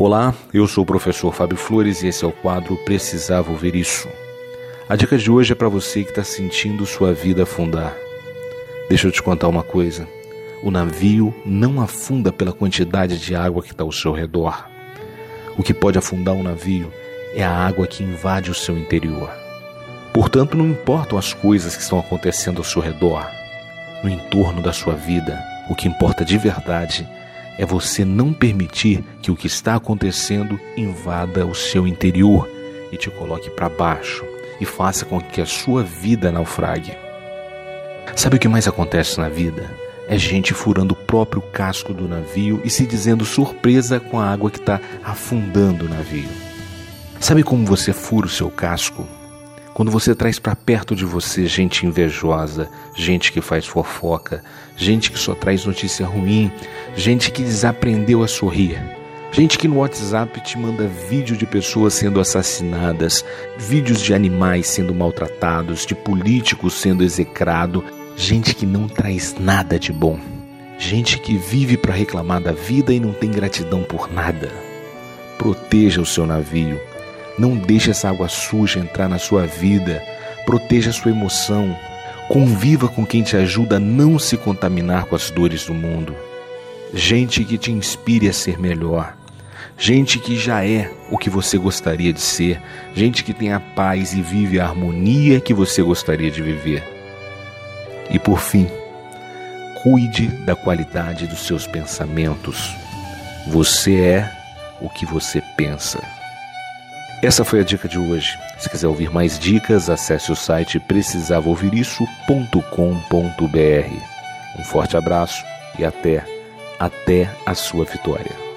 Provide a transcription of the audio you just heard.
Olá, eu sou o professor Fábio Flores e esse é o quadro Precisava Ouvir Isso. A dica de hoje é para você que está sentindo sua vida afundar. Deixa eu te contar uma coisa: o navio não afunda pela quantidade de água que está ao seu redor. O que pode afundar um navio é a água que invade o seu interior. Portanto, não importam as coisas que estão acontecendo ao seu redor, no entorno da sua vida, o que importa de verdade é você não permitir que o que está acontecendo invada o seu interior e te coloque para baixo e faça com que a sua vida naufrague. Sabe o que mais acontece na vida? É gente furando o próprio casco do navio e se dizendo surpresa com a água que está afundando o navio. Sabe como você fura o seu casco? Quando você traz para perto de você gente invejosa, gente que faz fofoca, gente que só traz notícia ruim, gente que desaprendeu a sorrir, gente que no WhatsApp te manda vídeo de pessoas sendo assassinadas, vídeos de animais sendo maltratados, de políticos sendo execrado, gente que não traz nada de bom, gente que vive para reclamar da vida e não tem gratidão por nada. Proteja o seu navio não deixe essa água suja entrar na sua vida. Proteja a sua emoção. Conviva com quem te ajuda a não se contaminar com as dores do mundo. Gente que te inspire a ser melhor. Gente que já é o que você gostaria de ser. Gente que tem a paz e vive a harmonia que você gostaria de viver. E por fim, cuide da qualidade dos seus pensamentos. Você é o que você pensa. Essa foi a dica de hoje. Se quiser ouvir mais dicas, acesse o site precisavaouvirisso.com.br. Um forte abraço e até, até a sua vitória.